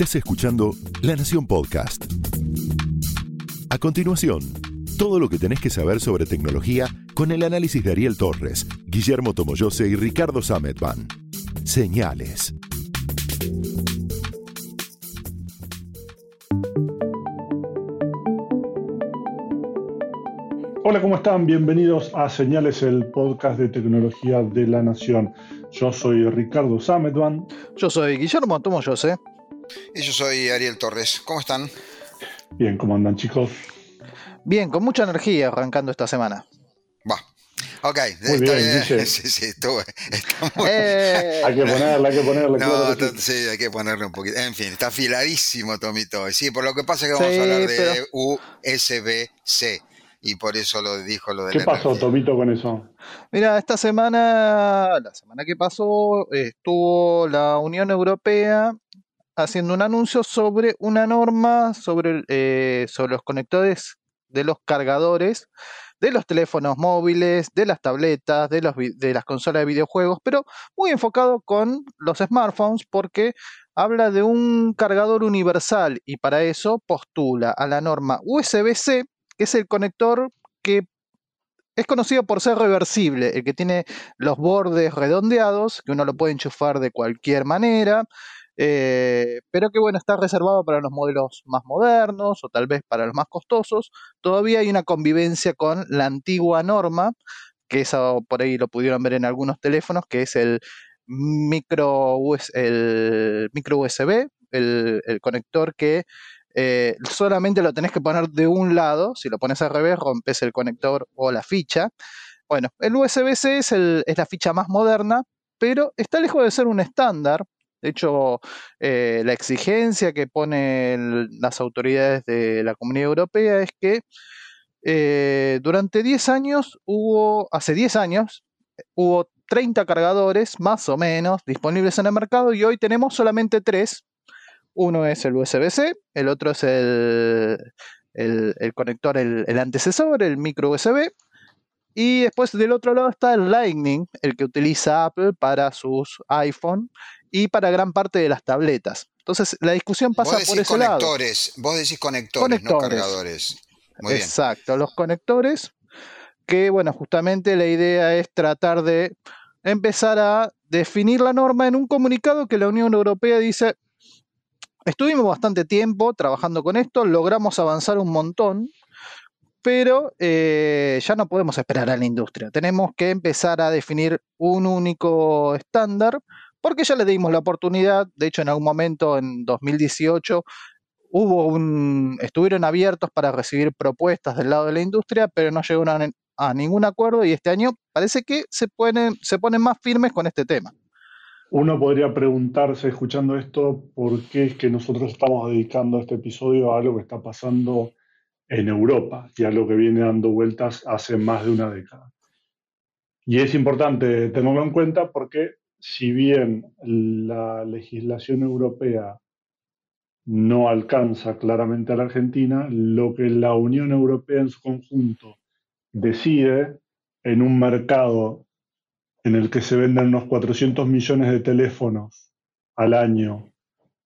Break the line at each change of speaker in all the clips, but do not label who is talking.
Estás escuchando La Nación Podcast. A continuación, todo lo que tenés que saber sobre tecnología con el análisis de Ariel Torres, Guillermo Tomoyose y Ricardo Sametban. Señales.
Hola, ¿cómo están? Bienvenidos a Señales, el podcast de tecnología de la Nación. Yo soy Ricardo Sametban.
Yo soy Guillermo Tomoyose.
Y yo soy Ariel Torres. ¿Cómo están?
Bien, ¿cómo andan chicos?
Bien, con mucha energía arrancando esta semana.
Va. Ok,
Muy
está
bien, Guille.
Sí, sí, estuvo- está muy-
Eh,
Hay que ponerle, hay que ponerle.
No,
claro que
to-
sí.
sí, hay que ponerle un poquito. En fin, está afiladísimo Tomito. Sí, por lo que pasa es que vamos
Sí,
a hablar de
pero-
USB-C. Y por eso lo dijo lo de
¿Qué
la
pasó,
energía.
Tomito, con eso?
Mira, esta semana, la semana que pasó, estuvo la Unión Europea haciendo un anuncio sobre una norma sobre, eh, sobre los conectores de los cargadores de los teléfonos móviles, de las tabletas, de, los, de las consolas de videojuegos, pero muy enfocado con los smartphones porque habla de un cargador universal y para eso postula a la norma USB-C, que es el conector que es conocido por ser reversible, el que tiene los bordes redondeados, que uno lo puede enchufar de cualquier manera, eh, pero que bueno, está reservado para los modelos más modernos o tal vez para los más costosos. Todavía hay una convivencia con la antigua norma, que eso por ahí lo pudieron ver en algunos teléfonos, que es el micro, el micro USB, el, el conector que eh, solamente lo tenés que poner de un lado, si lo pones al revés rompes el conector o la ficha. Bueno, el USB-C es, es la ficha más moderna, pero está lejos de ser un estándar. De hecho, eh, la exigencia que ponen las autoridades de la Comunidad Europea es que eh, durante 10 años hubo, hace 10 años, hubo 30 cargadores más o menos disponibles en el mercado y hoy tenemos solamente 3. Uno es el USB-C, el otro es el, el- conector, el antecesor, el micro USB. Y después del otro lado está el Lightning, el que utiliza Apple para sus iPhone y para gran parte de las tabletas. Entonces la discusión
Vos
pasa
decís
por ese lado.
conectores. Vos decís conectores, no cargadores. Muy bien.
Exacto, los conectores, que bueno, justamente la idea es tratar de empezar a definir la norma en un comunicado que la Unión Europea dice, estuvimos bastante tiempo trabajando con esto, logramos avanzar un montón, pero eh, ya no podemos esperar a la industria, tenemos que empezar a definir un único estándar, porque ya le dimos la oportunidad, de hecho en algún momento en 2018 hubo un, estuvieron abiertos para recibir propuestas del lado de la industria, pero no llegaron a, ningún acuerdo y este año parece que se ponen, se ponen más firmes con este tema.
Uno podría preguntarse, escuchando esto, por qué es que nosotros estamos dedicando este episodio a algo que está pasando en Europa y a lo que viene dando vueltas hace más de una década. Y es importante tenerlo en cuenta porque si bien la legislación europea no alcanza claramente a la Argentina, lo que la Unión Europea en su conjunto decide en un mercado en el que se venden unos 400 millones de teléfonos al año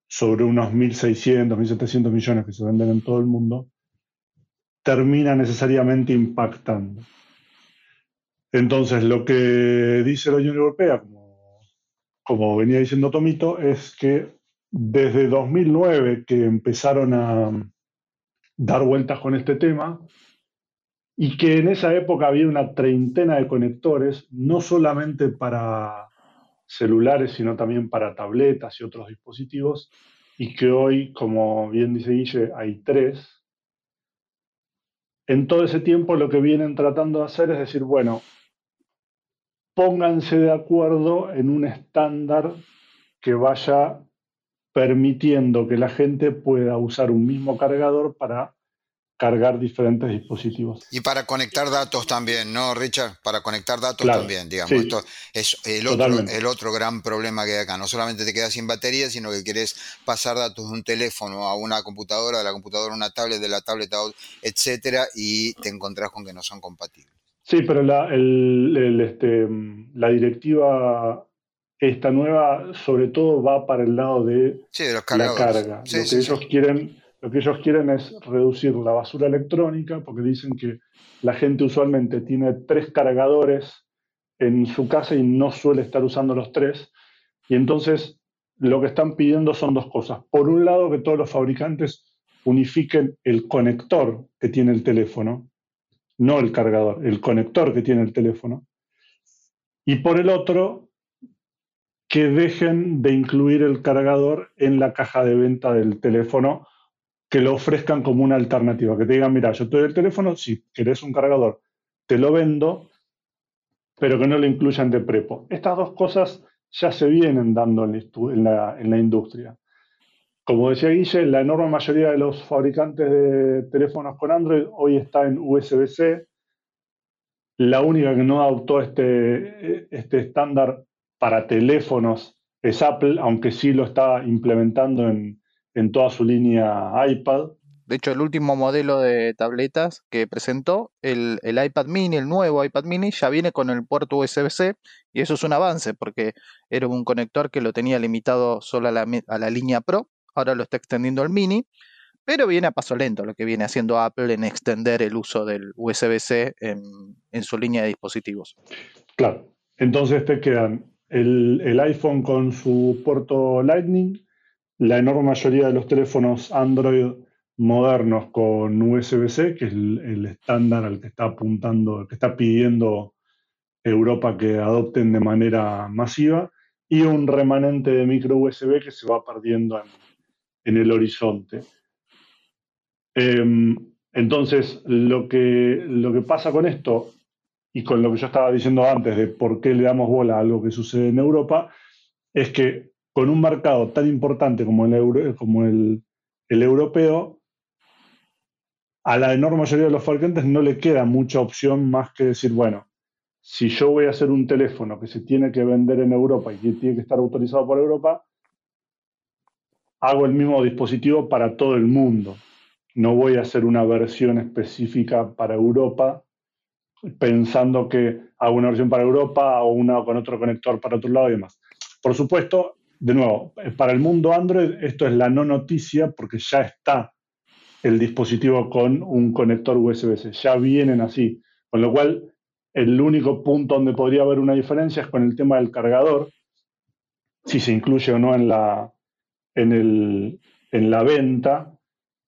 sobre unos 1.600, 1.700 millones que se venden en todo el mundo, termina necesariamente impactando. Entonces, lo que dice la Unión Europea, como, venía diciendo Tomito, es que desde 2009 que empezaron a dar vueltas con este tema, y que en esa época había una treintena de conectores, no solamente para celulares, sino también para tabletas y otros dispositivos, y que hoy, como bien dice Guille, hay tres. En todo ese tiempo lo que vienen tratando de hacer es decir, bueno, pónganse de acuerdo en un estándar que vaya permitiendo que la gente pueda usar un mismo cargador para cargar diferentes dispositivos.
Y para conectar datos también, ¿no, Richard? Para conectar datos
Claro,
también, digamos.
sí.
Esto es el otro, el otro gran problema que hay acá. No solamente te quedas sin batería, sino que querés pasar datos de un teléfono a una computadora, de la computadora a una tablet, de la tablet a otra, etcétera, y te encontrás con que no son compatibles.
Sí, pero la, el- el, este, la directiva esta nueva, sobre todo, va para el lado de,
la
carga. lo, que ellos quieren, lo que ellos quieren es reducir la basura electrónica, porque dicen que la gente usualmente tiene tres cargadores en su casa y no suele estar usando los tres. Y entonces lo que están pidiendo son dos cosas. Por un lado, que todos los fabricantes unifiquen el conector que tiene el teléfono, no el cargador, el conector que tiene el teléfono. Y por el otro, que dejen de incluir el cargador en la caja de venta del teléfono, que lo ofrezcan como una alternativa, que te digan, mira, yo te doy el teléfono, si querés un cargador, te lo vendo, pero que no lo incluyan de prepo. Estas dos cosas ya se vienen dando en la, industria. Como decía Guille, la enorme mayoría de los fabricantes de teléfonos con Android hoy está en USB-C. La única que no adoptó este, este estándar para teléfonos es Apple, aunque sí lo está implementando en, toda su línea iPad.
De hecho, el último modelo de tabletas que presentó, el, iPad mini, el nuevo iPad mini, ya viene con el puerto USB-C y eso es un avance porque era un conector que lo tenía limitado solo a la, a la línea Pro, ahora lo está extendiendo al mini, pero viene a paso lento lo que viene haciendo Apple en extender el uso del USB-C en, en su línea de dispositivos.
Claro, entonces te quedan el, iPhone con su puerto Lightning, la enorme mayoría de los teléfonos Android modernos con USB-C, que es el, estándar al que está apuntando, que está pidiendo Europa que adopten de manera masiva, y un remanente de micro USB que se va perdiendo en, el horizonte. Em, entonces, lo que, lo que pasa con esto y con lo que yo estaba diciendo antes de por qué le damos bola a algo que sucede en Europa, es que con un mercado tan importante como el, europeo, a la enorme mayoría de los fabricantes no le queda mucha opción más que decir, bueno, si yo voy a hacer un teléfono que se tiene que vender en Europa y que tiene que estar autorizado por Europa, hago el mismo dispositivo para todo el mundo. No voy a hacer una versión específica para Europa pensando que hago una versión para Europa o una con otro conector para otro lado y demás. Por supuesto, de nuevo, para el mundo Android esto es la no noticia porque ya está el dispositivo con un conector USB-C, ya vienen así, con lo cual el único punto donde podría haber una diferencia es con el tema del cargador, si se incluye o no en la, en el, en la venta,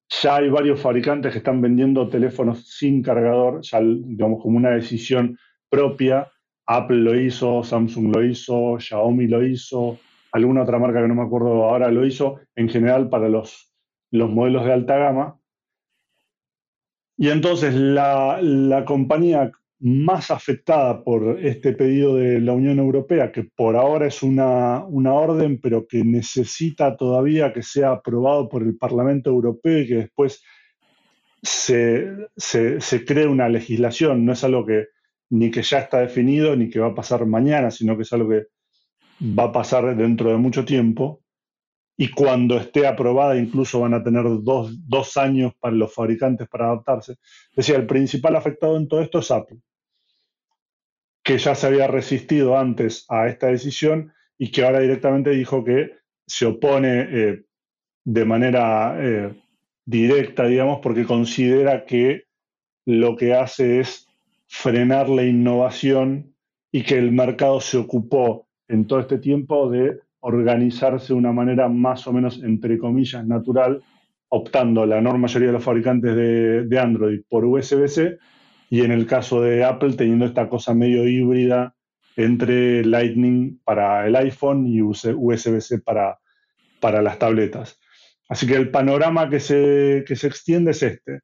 ya hay varios fabricantes que están vendiendo teléfonos sin cargador, ya digamos como una decisión propia. Apple lo hizo, Samsung lo hizo, Xiaomi lo hizo, alguna otra marca que no me acuerdo ahora lo hizo, en general para los, los modelos de alta gama. Y entonces la, la compañía más afectada por este pedido de la Unión Europea, que por ahora es una, orden, pero que necesita todavía que sea aprobado por el Parlamento Europeo y que después se, se, cree una legislación. No es algo que ni que ya está definido ni que va a pasar mañana, sino que es algo que va a pasar dentro de mucho tiempo. Y cuando esté aprobada, incluso van a tener dos, dos años para los fabricantes para adaptarse. Decía, el principal afectado en todo esto es Apple que ya se había resistido antes a esta decisión y que ahora directamente dijo que se opone eh, de manera eh, directa, digamos, porque considera que lo que hace es frenar la innovación y que el mercado se ocupó en todo este tiempo de organizarse de una manera más o menos, entre comillas, natural, optando la enorme mayoría de los fabricantes de, de Android por USB-C y en el caso de Apple teniendo esta cosa medio híbrida entre Lightning para el iPhone y USB-C para, para las tabletas. Así que el panorama que se, que se extiende es este,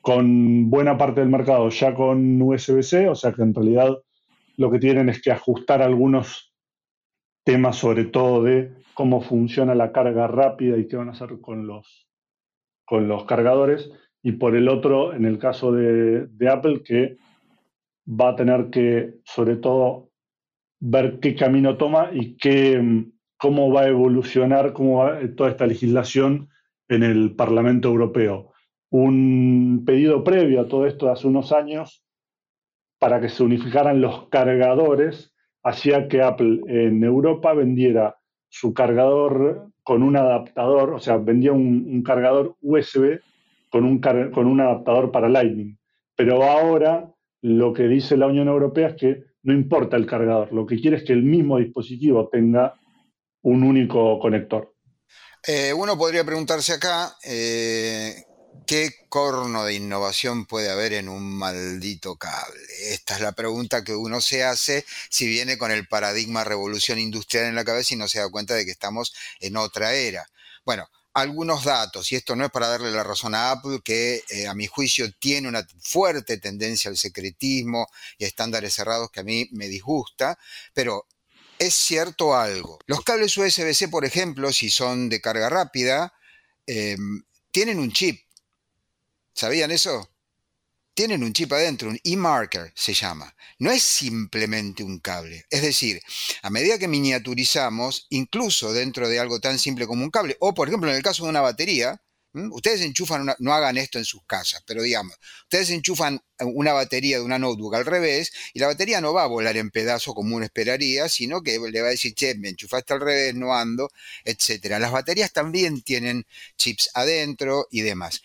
con buena parte del mercado ya con USB-C, o sea que en realidad lo que tienen es que ajustar algunos temas, sobre todo de cómo funciona la carga rápida y qué van a hacer con los, con los cargadores, y por el otro, en el caso de, Apple, que va a tener que, sobre todo, ver qué camino toma y qué, cómo va a evolucionar toda esta legislación en el Parlamento Europeo. Un pedido previo a todo esto de hace unos años para que se unificaran los cargadores hacía que Apple en Europa vendiera su cargador con un adaptador, o sea, vendía un, cargador USB con un, adaptador para Lightning. Pero ahora lo que dice la Unión Europea es que no importa el cargador, lo que quiere es que el mismo dispositivo tenga un único conector.
Eh, uno podría preguntarse acá, eh, ¿qué corno de innovación puede haber en un maldito cable? Esta es la pregunta que uno se hace si viene con el paradigma revolución industrial en la cabeza y no se da cuenta de que estamos en otra era. Bueno, algunos datos, y esto no es para darle la razón a Apple, que eh, a mi juicio tiene una fuerte tendencia al secretismo y estándares cerrados que a mí me disgusta, pero es cierto algo. Los cables USB-C, por ejemplo, si son de carga rápida, em, tienen un chip. ¿Sabían eso? Tienen un chip adentro, un e-marker se llama. No es simplemente un cable. Es decir, a medida que miniaturizamos, incluso dentro de algo tan simple como un cable, o por ejemplo en el caso de una batería, Ustedes enchufan, no hagan esto en sus casas, pero digamos, ustedes enchufan una batería de una notebook al revés y la batería no va a volar en pedazos como uno esperaría, sino que le va a decir, che, me enchufaste al revés, no ando, etc. Las baterías también tienen chips adentro y demás.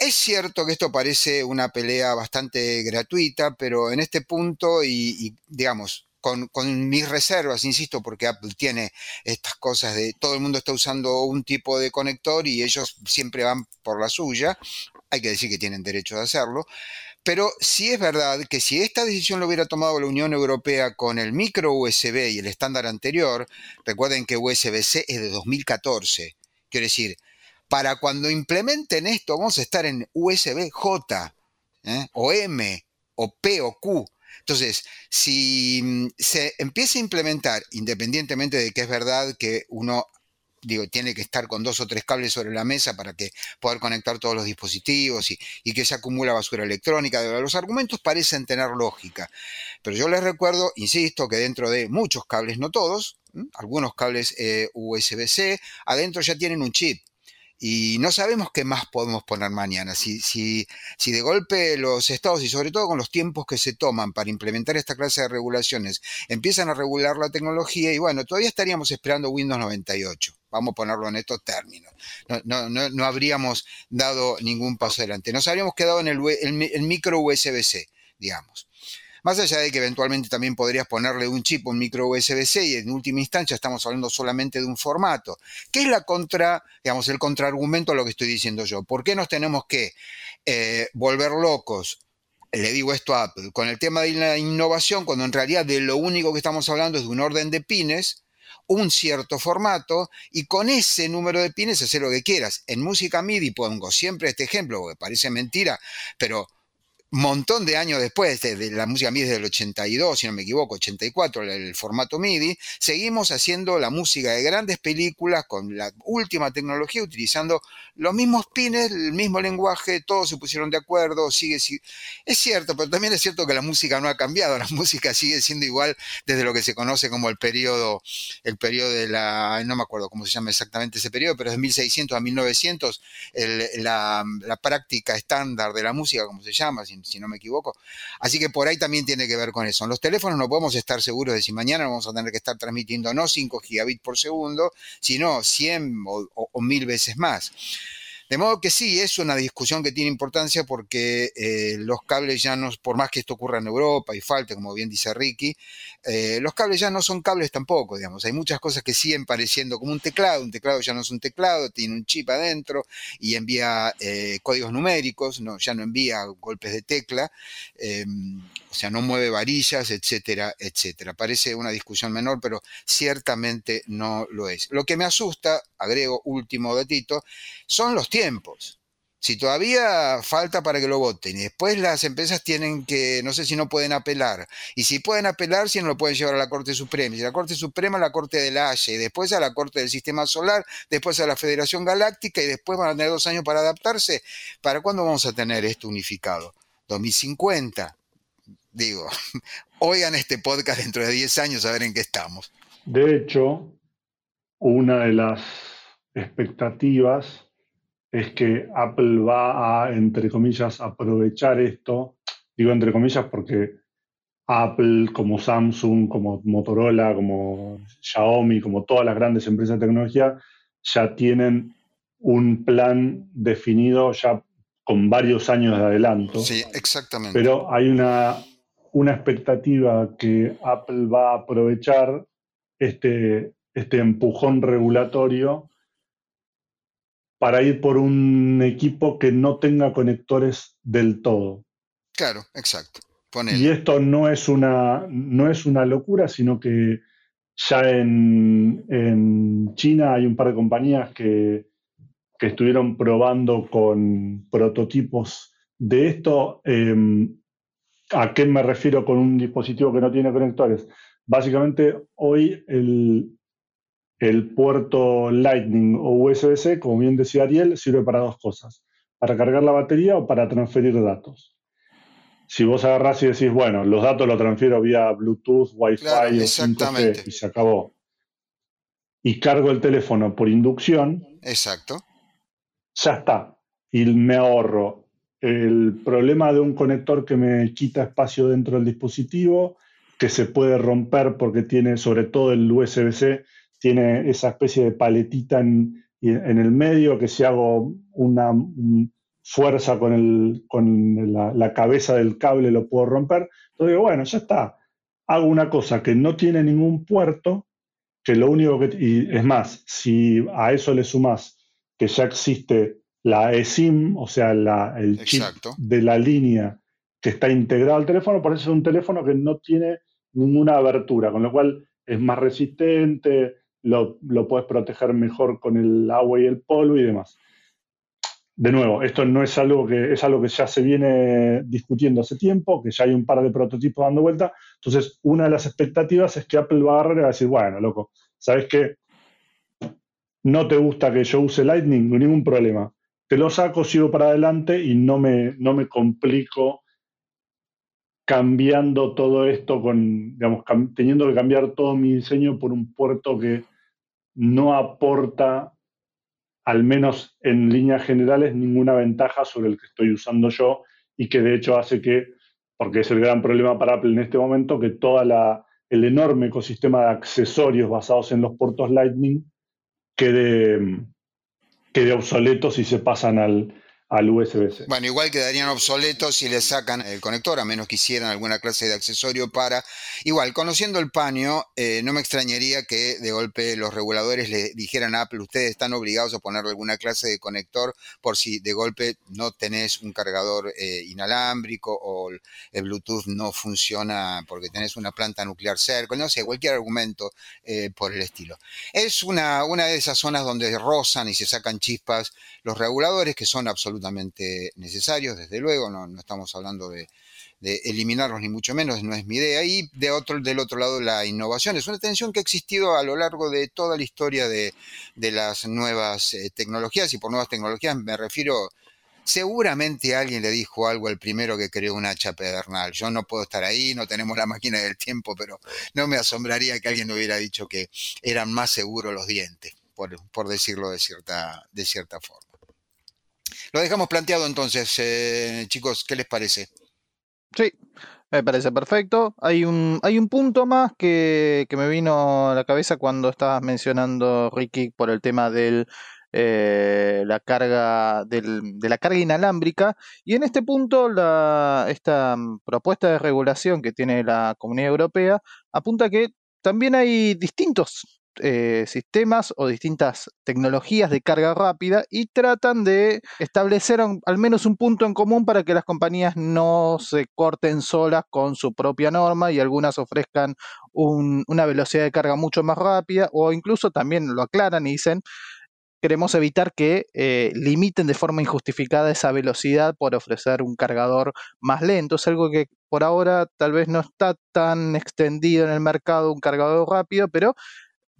Es cierto que esto parece una pelea bastante gratuita, pero en este punto y digamos, con, mis reservas, insisto, porque Apple tiene estas cosas de todo el mundo está usando un tipo de conector y ellos siempre van por la suya. Hay que decir que tienen derecho de hacerlo. Pero sí es verdad que si esta decisión lo hubiera tomado la Unión Europea con el micro USB y el estándar anterior, recuerden que USB-C es de 2014. Quiero decir, para cuando implementen esto vamos a estar en USB-J, ¿eh? o M, o P o Q. Entonces, si mm, se empieza a implementar, independientemente de que es verdad que uno digo, tiene que estar con dos o tres cables sobre la mesa para que poder conectar todos los dispositivos y, que se acumula basura electrónica. Los argumentos parecen tener lógica, pero yo les recuerdo, insisto, que dentro de muchos cables, no todos, algunos cables eh, USB-C, adentro ya tienen un chip y no sabemos qué más podemos poner mañana. Si, si, si, de golpe los estados, y sobre todo con los tiempos que se toman para implementar esta clase de regulaciones, empiezan a regular la tecnología, y bueno, todavía estaríamos esperando Windows 98. Vamos a ponerlo en estos términos. No, no, no, habríamos dado ningún paso adelante. Nos habríamos quedado en el, el micro USB-C, digamos. Más allá de que eventualmente también podrías ponerle un chip, un micro USB-C y en última instancia estamos hablando solamente de un formato. ¿Qué es la contra, digamos, el contraargumento a lo que estoy diciendo yo? ¿Por qué nos tenemos que eh, volver locos? Le digo esto a Apple, con el tema de la innovación, cuando en realidad de lo único que estamos hablando es de un orden de pines, un cierto formato y con ese número de pines hacer lo que quieras. En música MIDI pongo siempre este ejemplo, porque parece mentira, pero montón de años después, de la música MIDI desde el 82, si no me equivoco, 84, el, formato MIDI, seguimos haciendo la música de grandes películas con la última tecnología, utilizando los mismos pines, el mismo lenguaje, todos se pusieron de acuerdo, sigue, sigue, Es cierto, pero también es cierto que la música no ha cambiado, la música sigue siendo igual desde lo que se conoce como el periodo, el periodo de la, no me acuerdo cómo se llama exactamente ese periodo, pero es de 1600 a 1900, la, la práctica estándar de la música, como se llama, si no me equivoco. Así que por ahí también tiene que ver con eso. En los teléfonos no podemos estar seguros de si mañana vamos a tener que estar transmitiendo no 5 gigabits por segundo, sino 100 o, o, 1000 veces más. De modo que sí, es una discusión que tiene importancia porque eh, los cables ya no, por más que esto ocurra en Europa y falte, como bien dice Ricky, eh, los cables ya no son cables tampoco, digamos. Hay muchas cosas que siguen pareciendo como un teclado. Un teclado ya no es un teclado, tiene un chip adentro y envía eh, códigos numéricos, no, ya no envía golpes de tecla, em, o sea, no mueve varillas, etcétera, etcétera. Parece una discusión menor, pero ciertamente no lo es. Lo que me asusta, agrego último datito, son los tiempos. Si todavía falta para que lo voten y después las empresas tienen que, no sé si no pueden apelar, y si pueden apelar, si no lo pueden llevar a la Corte Suprema, y la Corte Suprema a la Corte de la Haya, y después a la Corte del Sistema Solar, después a la Federación Galáctica, y después van a tener dos años para adaptarse, ¿para cuándo vamos a tener esto unificado? 2050. Digo, oigan este podcast dentro de 10 años a ver en qué estamos.
De hecho, una de las expectativas es que Apple va a, entre comillas, aprovechar esto. Digo entre comillas porque Apple, como Samsung, como Motorola, como Xiaomi, como todas las grandes empresas de tecnología, ya tienen un plan definido ya con varios años de adelanto.
Sí, exactamente.
Pero hay una, una expectativa que Apple va a aprovechar este, este empujón regulatorio para ir por un equipo que no tenga conectores del todo.
Claro, exacto.
Y esto no es una, no es una locura, sino que ya en, en China hay un par de compañías que, que estuvieron probando con prototipos de esto. Em, ¿A qué me refiero con un dispositivo que no tiene conectores? Básicamente, hoy el, el puerto Lightning o USB-C, como bien decía Ariel, sirve para dos cosas, para cargar la batería o para transferir datos. Si vos agarrás y decís, bueno, los datos los transfiero vía Bluetooth, Wi-Fi o 5G y se acabó, y cargo el teléfono por inducción,
Exacto.
ya está. Y me ahorro el problema de un conector que me quita espacio dentro del dispositivo, que se puede romper porque tiene, sobre todo el USB-C, tiene esa especie de paletita en, el medio, que si hago una fuerza con, el, con la, cabeza del cable lo puedo romper. Entonces digo, bueno, ya está. Hago una cosa que no tiene ningún puerto, que lo único que... Y es más, si a eso le sumas que ya existe la eSIM, o sea, el chip de la línea que está integrado al teléfono, por eso es un teléfono que no tiene ninguna abertura, con lo cual es más resistente, lo, puedes proteger mejor con el agua y el polvo y demás. De nuevo, esto no es algo que es algo que ya se viene discutiendo hace tiempo, que ya hay un par de prototipos dando vuelta. Entonces, una de las expectativas es que Apple va a agarrar y va a decir, bueno, loco, ¿sabes qué? No te gusta que yo use Lightning, ningún problema te lo saco, sigo para adelante y no me, no me complico cambiando todo esto con, digamos, teniendo que cambiar todo mi diseño por un puerto que no aporta, al menos en líneas generales, ninguna ventaja sobre el que estoy usando yo y que de hecho hace que, porque es el gran problema para Apple en este momento, que todo el enorme ecosistema de accesorios basados en los puertos Lightning quede, quede obsoleto si se pasan al, al USB-C.
Bueno, igual quedarían obsoletos si le sacan el conector, a menos que hicieran alguna clase de accesorio para... Igual, conociendo el paño, eh, no me extrañaría que de golpe los reguladores le dijeran a Apple, ustedes están obligados a ponerle alguna clase de conector por si de golpe no tenés un cargador eh, inalámbrico o el Bluetooth no funciona porque tenés una planta nuclear cerca, no sé, cualquier argumento eh, por el estilo. Es una, una de esas zonas donde rozan y se sacan chispas los reguladores que son absolutamente absolutamente necesarios, desde luego, no, estamos hablando de, eliminarlos ni mucho menos, no es mi idea. Y de otro, del otro lado, la innovación es una tensión que ha existido a lo largo de toda la historia de, las nuevas eh, tecnologías, y por nuevas tecnologías me refiero Seguramente alguien le dijo algo al primero que creó una hacha pedernal. Yo no puedo estar ahí, no tenemos la máquina del tiempo, pero no me asombraría que alguien hubiera dicho que eran más seguros los dientes, por, por decirlo de cierta, de cierta forma. Lo dejamos planteado entonces, eh, chicos, ¿qué les parece?
Sí, me parece perfecto. Hay un, hay un punto más que, me vino a la cabeza cuando estabas mencionando, Ricky, por el tema del, eh, la carga de la carga inalámbrica. Y en este punto, la, esta propuesta de regulación que tiene la Comunidad Europea apunta que también hay distintos eh, sistemas o distintas tecnologías de carga rápida y tratan de establecer al menos un punto en común para que las compañías no se corten solas con su propia norma y algunas ofrezcan una velocidad de carga mucho más rápida o incluso también lo aclaran y dicen queremos evitar que eh, limiten de forma injustificada esa velocidad por ofrecer un cargador más lento. Es algo que por ahora tal vez no está tan extendido en el mercado, un cargador rápido, pero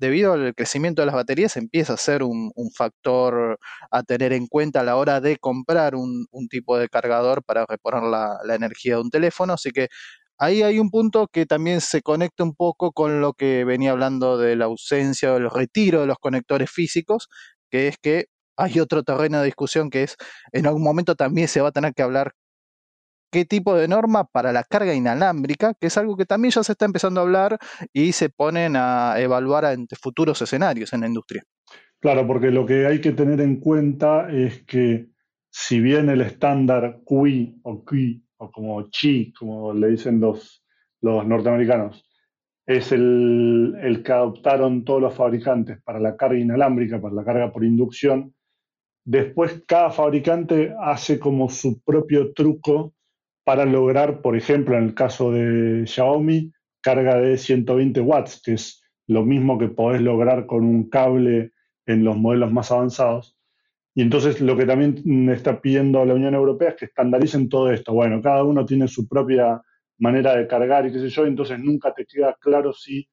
debido al crecimiento de las baterías, empieza a ser un, factor a tener en cuenta a la hora de comprar un, tipo de cargador para reponer la, energía de un teléfono. Así que ahí hay un punto que también se conecta un poco con lo que venía hablando de la ausencia o el retiro de los conectores físicos, que es que hay otro terreno de discusión que es en algún momento también se va a tener que hablar qué tipo de norma para la carga inalámbrica, que es algo que también ya se está empezando a hablar y se ponen a evaluar ante futuros escenarios en la industria.
Claro, porque lo que hay que tener en cuenta es que si bien el estándar QI o QI o como CHI, como le dicen los, los norteamericanos, es el, el, que adoptaron todos los fabricantes para la carga inalámbrica, para la carga por inducción, después cada fabricante hace como su propio truco para lograr, por ejemplo, en el caso de Xiaomi, carga de 120 watts, que es lo mismo que podés lograr con un cable en los modelos más avanzados. Y entonces lo que también está pidiendo la Unión Europea es que estandaricen todo esto. Bueno, cada uno tiene su propia manera de cargar y qué sé yo, entonces nunca te queda claro si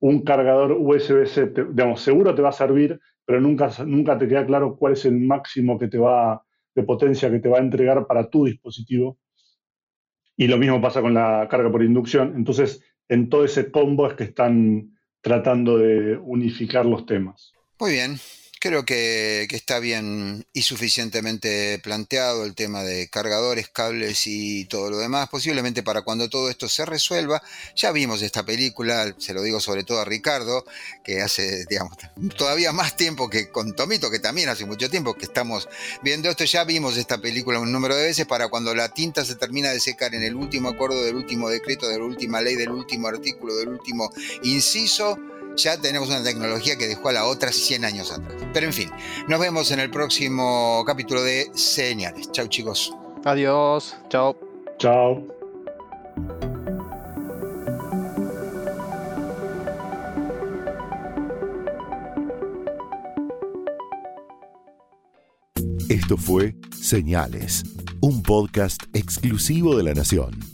un cargador USB-C, digamos, seguro te va a servir, pero nunca, nunca te queda claro cuál es el máximo que te va, de potencia que te va a entregar para tu dispositivo. Y lo mismo pasa con la carga por inducción. Entonces, en todo ese combo es que están tratando de unificar los temas.
Muy bien, creo que, está bien y suficientemente planteado el tema de cargadores, cables y todo lo demás. Posiblemente para cuando todo esto se resuelva, ya vimos esta película, se lo digo sobre todo a Ricardo, que hace, digamos, todavía más tiempo que con Tomito, que también hace mucho tiempo que estamos viendo esto, ya vimos esta película un número de veces para cuando la tinta se termina de secar en el último acuerdo del último decreto, de la última ley, del último artículo, del último inciso ya tenemos una tecnología que dejó a la otra 100 años atrás. Pero en fin, nos vemos en el próximo capítulo de Señales. Chau chicos.
Adiós. Chao.
Chao.
Esto fue Señales, un podcast exclusivo de la Nación.